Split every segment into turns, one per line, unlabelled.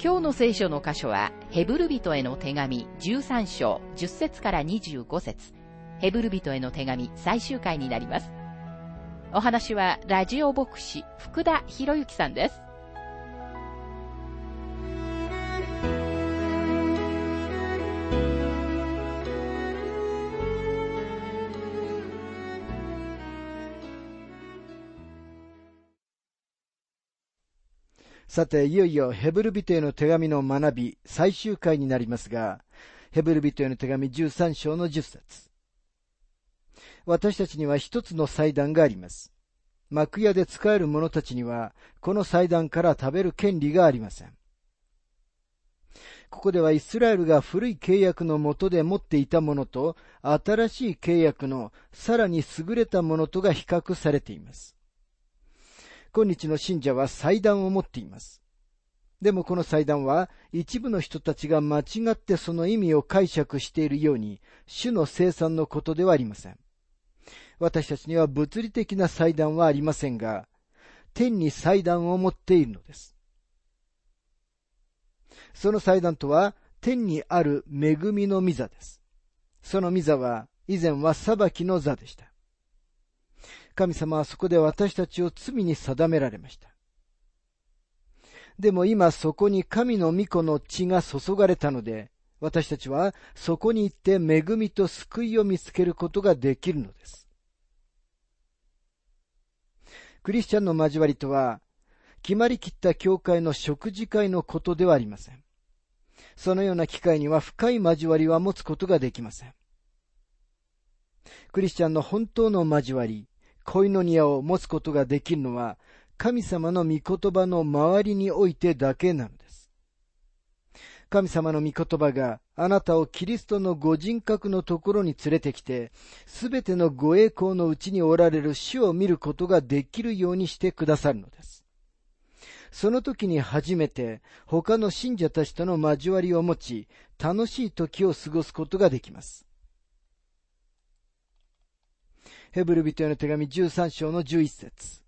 今日の聖書の箇所は、ヘブル人への手紙13章10節から25節ヘブル人への手紙最終回になります。お話は、ラジオ牧師、福田博之さんです。
さて、いよいよヘブル人への手紙の学び最終回になりますが、ヘブル人への手紙13章の10節私たちには一つの祭壇があります。幕屋で使える者たちには、この祭壇から食べる権利がありません。ここではイスラエルが古い契約のもとで持っていたものと、新しい契約のさらに優れたものとが比較されています。今日の信者は祭壇を持っています。でもこの祭壇は一部の人たちが間違ってその意味を解釈しているように主の生産のことではありません。私たちには物理的な祭壇はありませんが、天に祭壇を持っているのです。その祭壇とは天にある恵みの御座です。その御座は以前は裁きの座でした。神様はそこで私たちを罪に定められました。でも今そこに神の御子の血が注がれたので、私たちはそこに行って恵みと救いを見つけることができるのです。クリスチャンの交わりとは、決まりきった教会の食事会のことではありません。そのような機会には深い交わりは持つことができません。クリスチャンの本当の交わり、恋の庭を持つことができるのは、神様の御言葉の周りにおいてだけなのです。神様の御言葉があなたをキリストのご人格のところに連れてきて、すべてのご栄光のうちにおられる主を見ることができるようにしてくださるのです。その時に初めて他の信者たちとの交わりを持ち、楽しい時を過ごすことができます。ヘブル人への手紙13章の11節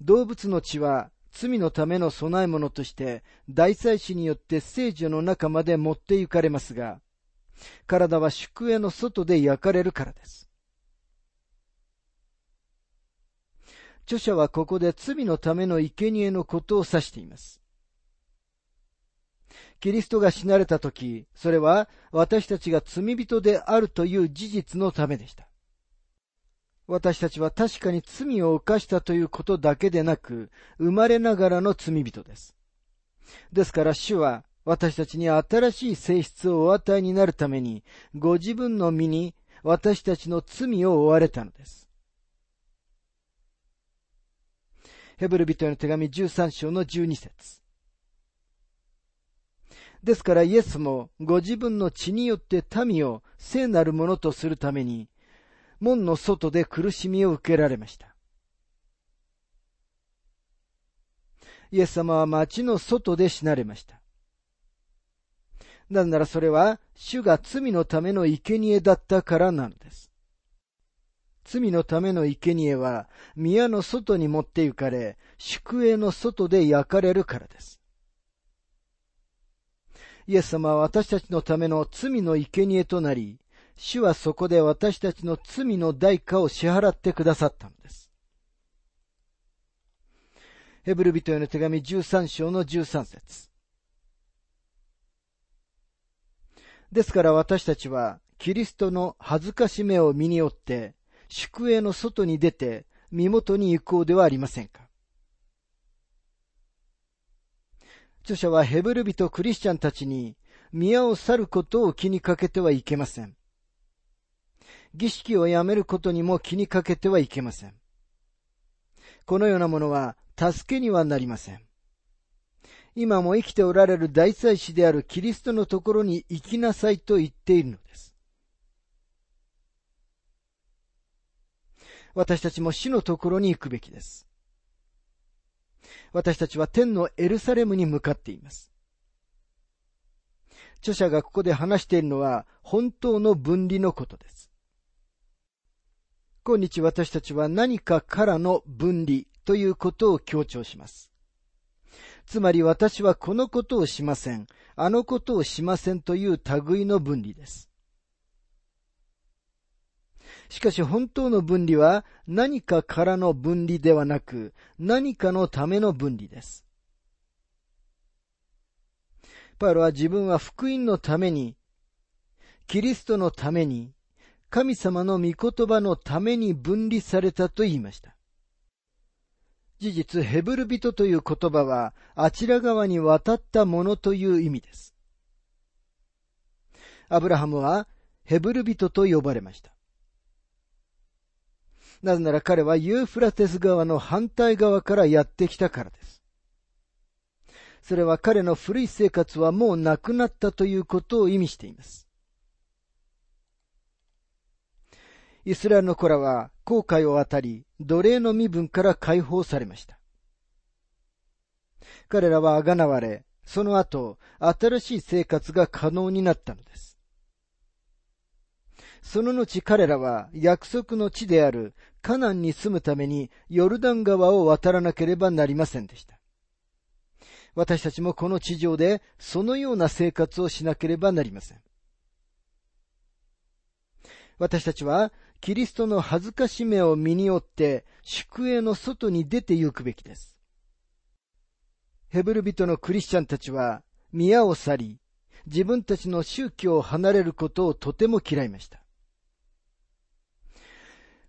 動物の血は罪のための供え物として大祭司によって聖女の中まで持って行かれますが、体は宿営の外で焼かれるからです。著者はここで罪のための生贄のことを指しています。キリストが死なれた時、それは私たちが罪人であるという事実のためでした。私たちは確かに罪を犯したということだけでなく、生まれながらの罪人です。ですから主は私たちに新しい性質をお与えになるために、ご自分の身に私たちの罪を負われたのです。ヘブル人への手紙13章の12節ですからイエスもご自分の血によって民を聖なるものとするために、門の外で苦しみを受けられました。イエス様は町の外で死なれました。なんならそれは、主が罪のための生贄だったからなのです。罪のための生贄は、宮の外に持って行かれ、宿営の外で焼かれるからです。イエス様は私たちのための罪の生贄となり、主はそこで私たちの罪の代価を支払ってくださったのです。ヘブル人への手紙13章の13節ですから私たちは、キリストの恥ずかしめを身に負って、宿営の外に出て、身元に行こうではありませんか。著者はヘブル人クリスチャンたちに宮を去ることを気にかけてはいけません。儀式をやめることにも気にかけてはいけません。このようなものは助けにはなりません。今も生きておられる大祭司であるキリストのところに行きなさいと言っているのです。私たちも死のところに行くべきです。私たちは天のエルサレムに向かっています。著者がここで話しているのは本当の分離のことです。今日私たちは何かからの分離ということを強調します。つまり私はこのことをしません、あのことをしませんという類の分離です。しかし本当の分離は何かからの分離ではなく何かのための分離です。パウロは自分は福音のために、キリストのために、神様の御言葉のために分離されたと言いました。事実、ヘブル人という言葉は、あちら側に渡ったものという意味です。アブラハムはヘブル人と呼ばれました。なぜなら彼はユーフラテス川の反対側からやってきたからです。それは彼の古い生活はもうなくなったということを意味しています。イスラエルの子らは航海を渡り、奴隷の身分から解放されました。彼らはあがなわれ、その後、新しい生活が可能になったのです。その後彼らは約束の地であるカナンに住むためにヨルダン川を渡らなければなりませんでした。私たちもこの地上でそのような生活をしなければなりません。私たちはキリストの恥ずかしめを身に負って宿営の外に出て行くべきです。ヘブル人のクリスチャンたちは宮を去り、自分たちの宗教を離れることをとても嫌いました。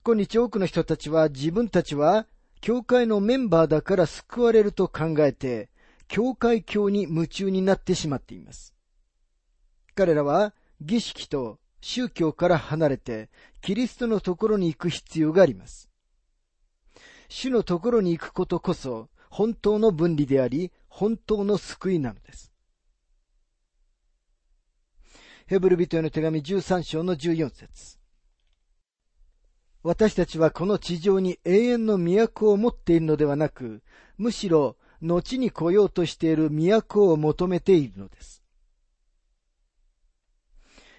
今日多くの人たちは自分たちは教会のメンバーだから救われると考えて、教会教に夢中になってしまっています。彼らは儀式と宗教から離れて、キリストのところに行く必要があります。主のところに行くことこそ、本当の分離であり、本当の救いなのです。ヘブル人への手紙13章の14節私たちはこの地上に永遠の都を持っているのではなく、むしろ後に来ようとしている都を求めているのです。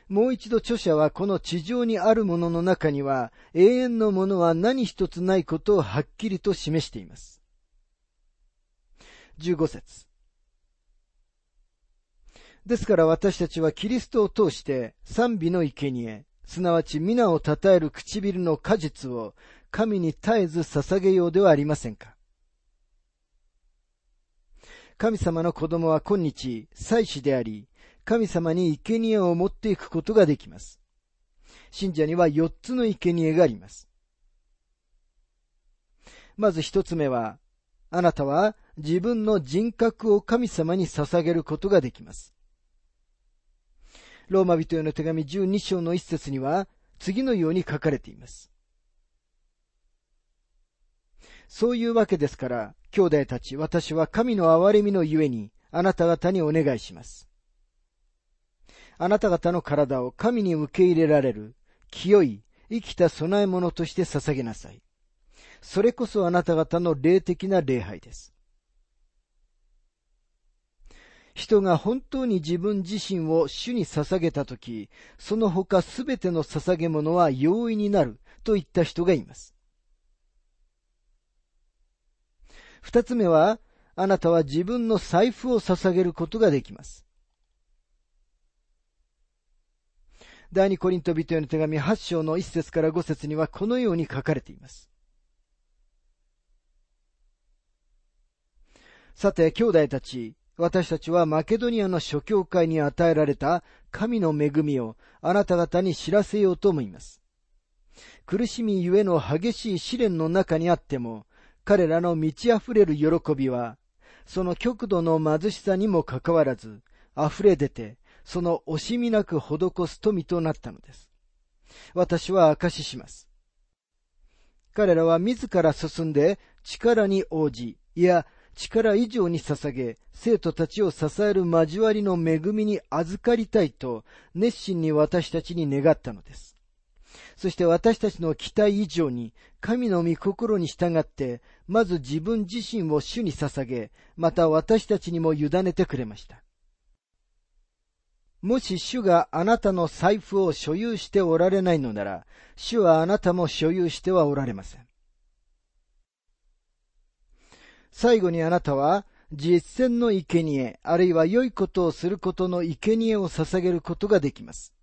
もう一度著者はこの地上にあるものの中には永遠のものは何一つないことをはっきりと示しています。15節ですから私たちはキリストを通して賛美の生贄すなわち皆を称える唇の果実を神に絶えず捧げようではありませんか。神様の子供は今日、祭司であり、神様に生贄を持っていくことができます。信者には四つの生贄があります。まず一つ目は、あなたは自分の人格を神様に捧げることができます。ローマ人への手紙12章の一節には、次のように書かれています。そういうわけですから、兄弟たち、私は神の憐れみのゆえに、あなた方にお願いします。あなた方の体を神に受け入れられる、清い、生きた供え物として捧げなさい。それこそあなた方の霊的な礼拝です。人が本当に自分自身を主に捧げたとき、その他すべての捧げ物は容易になると言った人がいます。二つ目は、あなたは自分の財布を捧げることができます。第二コリント人への手紙8章の1節から5節にはこのように書かれています。さて、兄弟たち、私たちはマケドニアの諸教会に与えられた神の恵みをあなた方に知らせようと思います。苦しみゆえの激しい試練の中にあっても、彼らの満ち溢れる喜びは、その極度の貧しさにもかかわらず、溢れ出て、その惜しみなく施す富となったのです。私は証しします。彼らは自ら進んで力に応じ、いや、力以上に捧げ、生徒たちを支える交わりの恵みに預かりたいと、熱心に私たちに願ったのです。そして私たちの期待以上に、神の御心に従って、まず自分自身を主に捧げ、また私たちにも委ねてくれました。もし主があなたの財布を所有しておられないのなら、主はあなたも所有してはおられません。最後にあなたは、実践の生贄、あるいは良いことをすることの生贄を捧げることができます。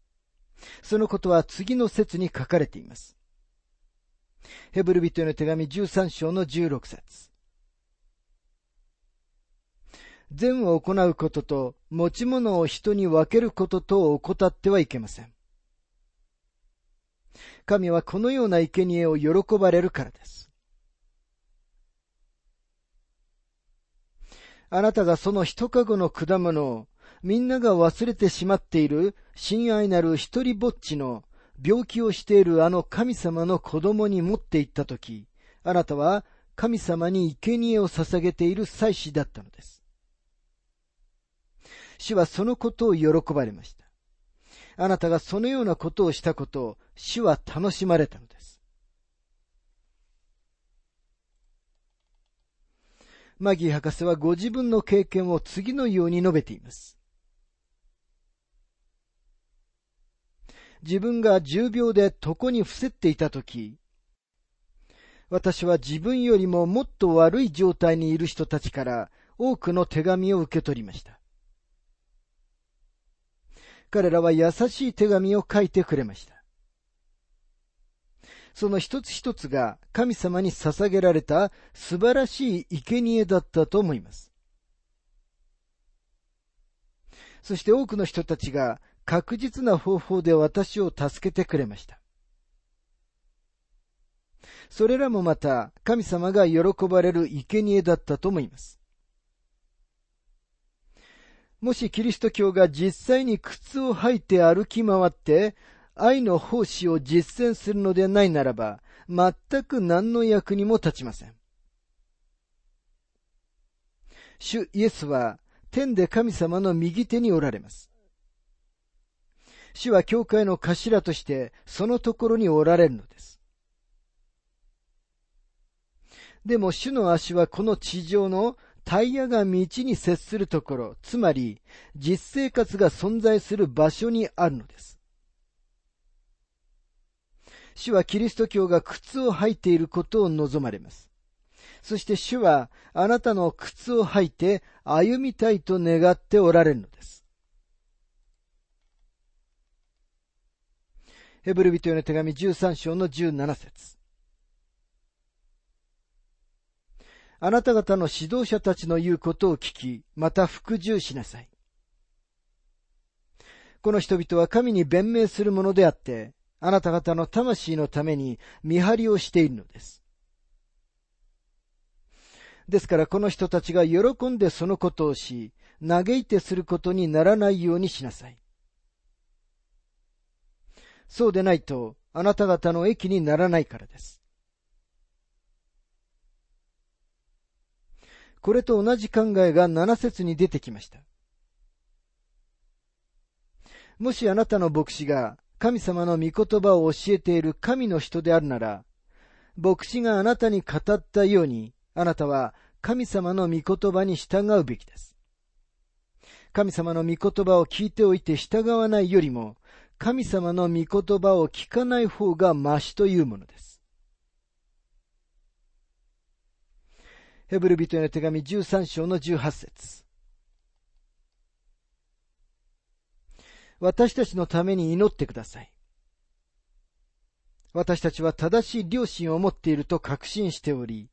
そのことは次の説に書かれています。ヘブル人への手紙13章の16節善を行うことと持ち物を人に分けることとを怠ってはいけません。神はこのような生贄を喜ばれるからです。あなたがその一かごの果物をみんなが忘れてしまっている親愛なる一人ぼっちの病気をしているあの神様の子供に持って行ったとき、あなたは神様に生贄を捧げている祭司だったのです。主はそのことを喜ばれました。あなたがそのようなことをしたことを主は楽しまれたのです。マギー博士はご自分の経験を次のように述べています。自分が重病で床に伏せっていたとき、私は自分よりももっと悪い状態にいる人たちから多くの手紙を受け取りました。彼らは優しい手紙を書いてくれました。その一つ一つが神様に捧げられた素晴らしい生贄だったと思います。そして多くの人たちが確実な方法で私を助けてくれました。それらもまた神様が喜ばれる生贄だったと思います。もしキリスト教が実際に靴を履いて歩き回って愛の奉仕を実践するのでないならば、全く何の役にも立ちません。主イエスは天で神様の右手におられます。主は教会の頭としてそのところにおられるのです。でも主の足はこの地上のタイヤが道に接するところ、つまり実生活が存在する場所にあるのです。主はキリスト教が靴を履いていることを望まれます。そして主はあなたの靴を履いて歩みたいと願っておられるのです。ヘブル人への手紙13章の17節あなた方の指導者たちの言うことを聞き、また服従しなさい。この人々は神に弁明するものであって、あなた方の魂のために見張りをしているのです。ですからこの人たちが喜んでそのことをし、嘆いてすることにならないようにしなさい。そうでないと、あなた方の益にならないからです。これと同じ考えが7節に出てきました。もしあなたの牧師が神様の御言葉を教えている神の人であるなら、牧師があなたに語ったように、あなたは神様の御言葉に従うべきです。神様の御言葉を聞いておいて従わないよりも、神様の御言葉を聞かない方がましというものです。ヘブル人への手紙13章の18節私たちのために祈ってください。私たちは正しい良心を持っていると確信しており、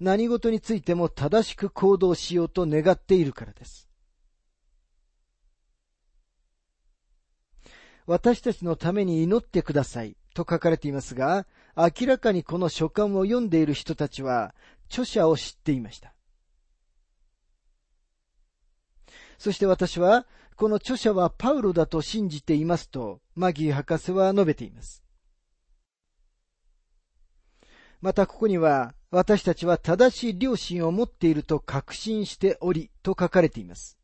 何事についても正しく行動しようと願っているからです。私たちのために祈ってくださいと書かれていますが、明らかにこの書簡を読んでいる人たちは、著者を知っていました。そして私は、この著者はパウロだと信じていますと、マギー博士は述べています。またここには、私たちは正しい良心を持っていると確信しており、と書かれています。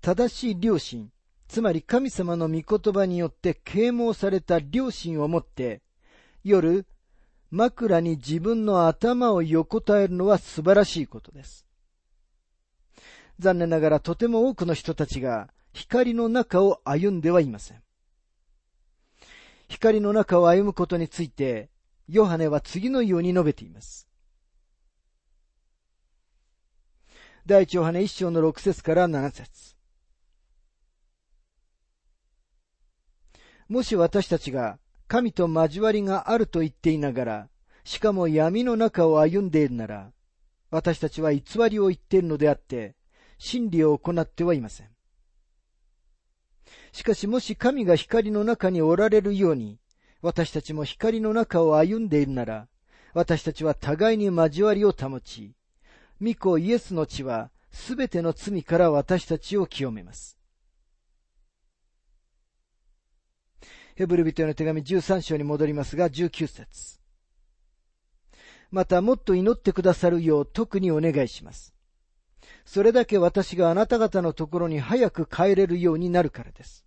正しい良心、つまり神様の御言葉によって啓蒙された良心を持って、夜、枕に自分の頭を横たえるのは素晴らしいことです。残念ながらとても多くの人たちが光の中を歩んではいません。光の中を歩むことについて、ヨハネは次のように述べています。第一ヨハネ一章の六節から七節もし私たちが神と交わりがあると言っていながら、しかも闇の中を歩んでいるなら、私たちは偽りを言っているのであって、真理を行ってはいません。しかしもし神が光の中におられるように、私たちも光の中を歩んでいるなら、私たちは互いに交わりを保ち、御子イエスの血はすべての罪から私たちを清めます。ヘブル人への手紙13章に戻りますが、19節またもっと祈ってくださるよう特にお願いします。それだけ私があなた方のところに早く帰れるようになるからです。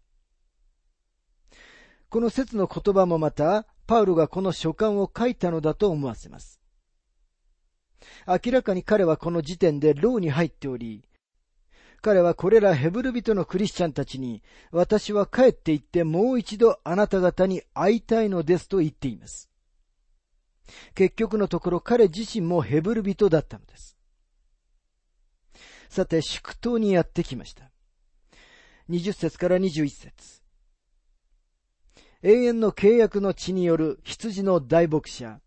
この説の言葉もまた、パウロがこの書簡を書いたのだと思わせます。明らかに彼はこの時点で牢に入っており、彼はこれらヘブル人のクリスチャンたちに、私は帰って行ってもう一度あなた方に会いたいのですと言っています。結局のところ彼自身もヘブル人だったのです。さて、祝祷にやってきました。20節から21節永遠の契約の地による羊の大牧者、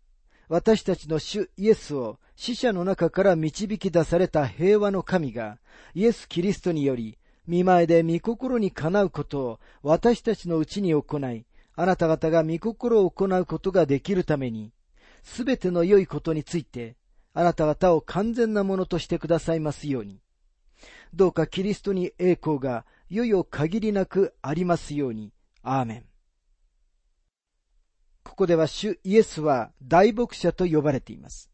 私たちの主イエスを死者の中から導き出された平和の神が、イエス・キリストにより、見前で御心にかなうことを私たちのうちに行い、あなた方が御心を行うことができるために、すべての良いことについて、あなた方を完全なものとしてくださいますように。どうかキリストに栄光がいよいよ限りなくありますように。アーメン。ここでは主イエスは大牧者と呼ばれています。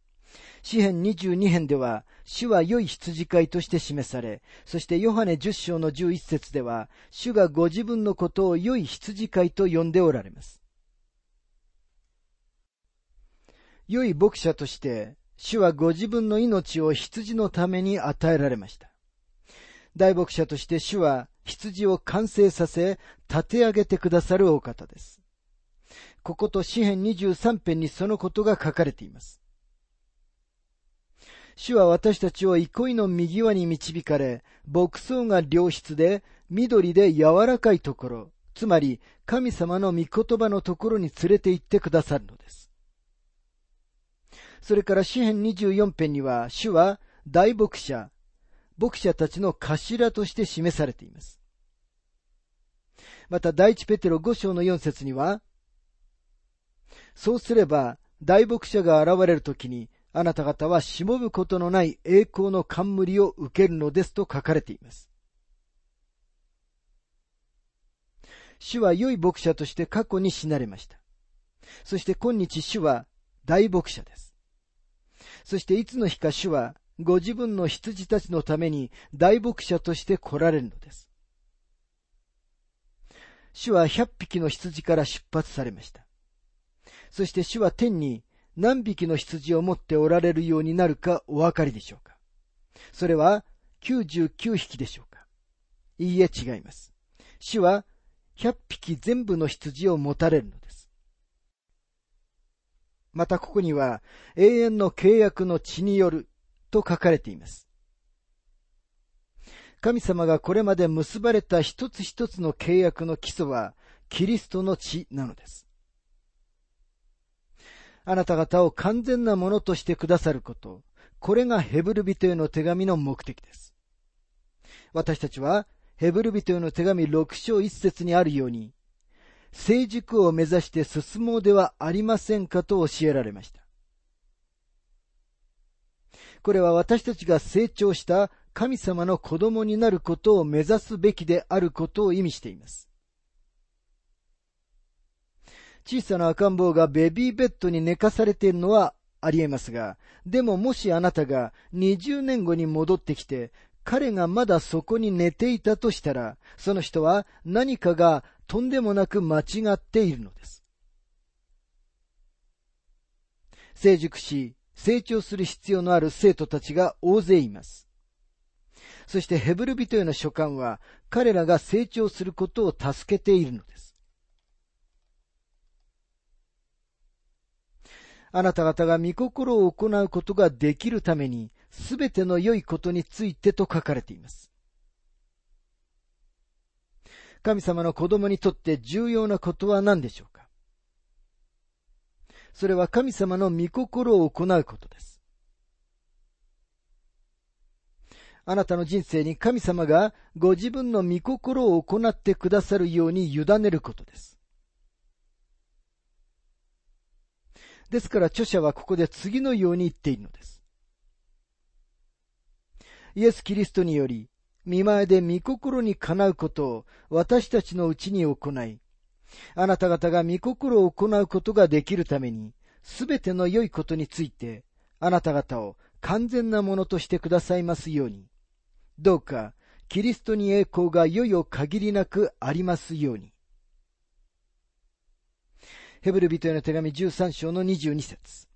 詩編22編では、主は良い羊飼いとして示され、そしてヨハネ10章の11節では、主がご自分のことを良い羊飼いと呼んでおられます。良い牧者として、主はご自分の命を羊のために与えられました。大牧者として主は羊を完成させ、立て上げてくださるお方です。ここと詩編23編にそのことが書かれています。主は私たちを憩いの右輪に導かれ、牧草が良質で、緑で柔らかいところ、つまり神様の御言葉のところに連れて行ってくださるのです。それから詩編24編には、主は大牧者、牧者たちの頭として示されています。また、第一ペテロ5章の4節には、そうすれば、大牧者が現れるときに、あなた方はしもぶことのない栄光の冠を受けるのですと書かれています。主は良い牧者として過去に死なれました。そして今日主は大牧者です。そしていつの日か主はご自分の羊たちのために大牧者として来られるのです。主は百匹の羊から出発されました。そして主は天に何匹の羊を持っておられるようになるかお分かりでしょうかそれは99匹でしょうかいいえ違います。主は100匹全部の羊を持たれるのです。またここには永遠の契約の血によると書かれています。神様がこれまで結ばれた一つ一つの契約の基礎はキリストの血なのです。あなた方を完全なものとしてくださること、これがヘブル人への手紙の目的です。私たちはヘブル人への手紙6章1節にあるように、成熟を目指して進もうではありませんかと教えられました。これは私たちが成長した神様の子供になることを目指すべきであることを意味しています。小さな赤ん坊がベビーベッドに寝かされているのはありえますが、でももしあなたが20年後に戻ってきて、彼がまだそこに寝ていたとしたら、その人は何かがとんでもなく間違っているのです。成熟し、成長する必要のある生徒たちが大勢います。そしてヘブル人への書簡は彼らが成長することを助けているのです。あなた方が御心を行うことができるために、すべての良いことについてと書かれています。神様の子供にとって重要なことは何でしょうか？それは神様の御心を行うことです。あなたの人生に神様がご自分の御心を行ってくださるように委ねることです。ですから著者はここで次のように言っているのです。イエス・キリストにより、見前で御心にかなうことを私たちのうちに行い、あなた方が御心を行うことができるために、すべての良いことについて、あなた方を完全なものとしてくださいますように。どうか、キリストに栄光がいよいよ限りなくありますように。ヘブル人への手紙13章の22節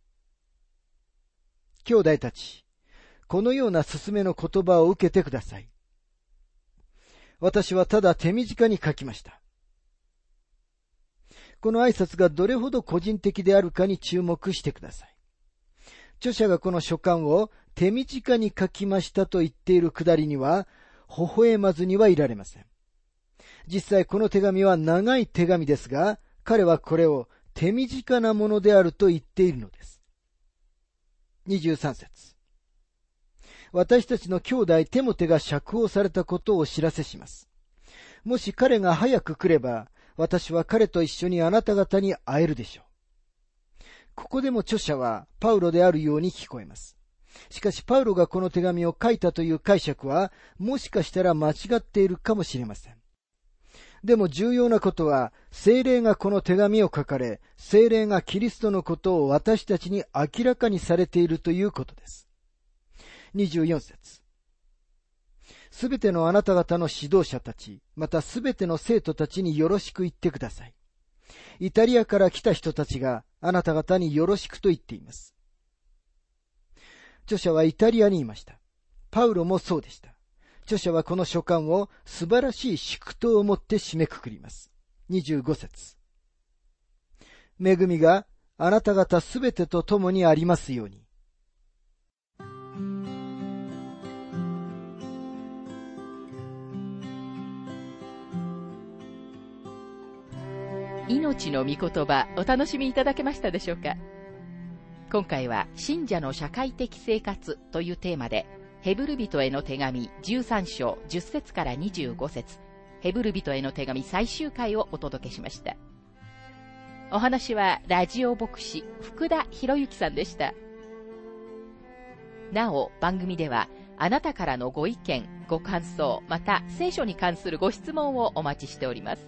兄弟たち、このような勧めの言葉を受けてください。私はただ手短に書きました。この挨拶がどれほど個人的であるかに注目してください。著者がこの書簡を手短に書きましたと言っているくだりには、微笑まずにはいられません。実際この手紙は長い手紙ですが、彼はこれを手短なものであると言っているのです。23節私たちの兄弟テモテが釈放されたことをお知らせします。もし彼が早く来れば、私は彼と一緒にあなた方に会えるでしょう。ここでも著者はパウロであるように聞こえます。しかしパウロがこの手紙を書いたという解釈は、もしかしたら間違っているかもしれません。でも重要なことは、精霊がこの手紙を書かれ、精霊がキリストのことを私たちに明らかにされているということです。24節すべてのあなた方の指導者たち、またすべての生徒たちによろしく言ってください。イタリアから来た人たちがあなた方によろしくと言っています。著者はイタリアにいました。パウロもそうでした。著者はこの書簡を素晴らしい祝祷をもって締めくくります。25節恵みがあなた方すべてと共にありますように。
命の御言葉お楽しみいただけましたでしょうか？今回は信者の社会的生活というテーマでヘブル人への手紙13章10節から25節。ヘブル人への手紙最終回をお届けしました。お話はラジオ牧師福田博之さんでした。なお番組ではあなたからのご意見ご感想また聖書に関するご質問をお待ちしております。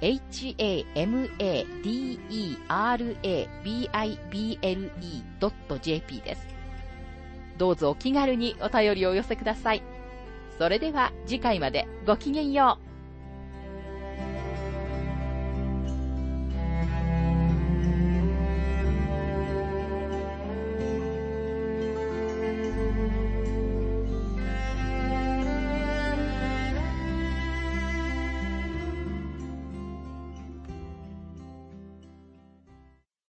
hamadera.bible.jp です。どうぞお気軽にお便りをお寄せください。それでは次回までごきげんよう。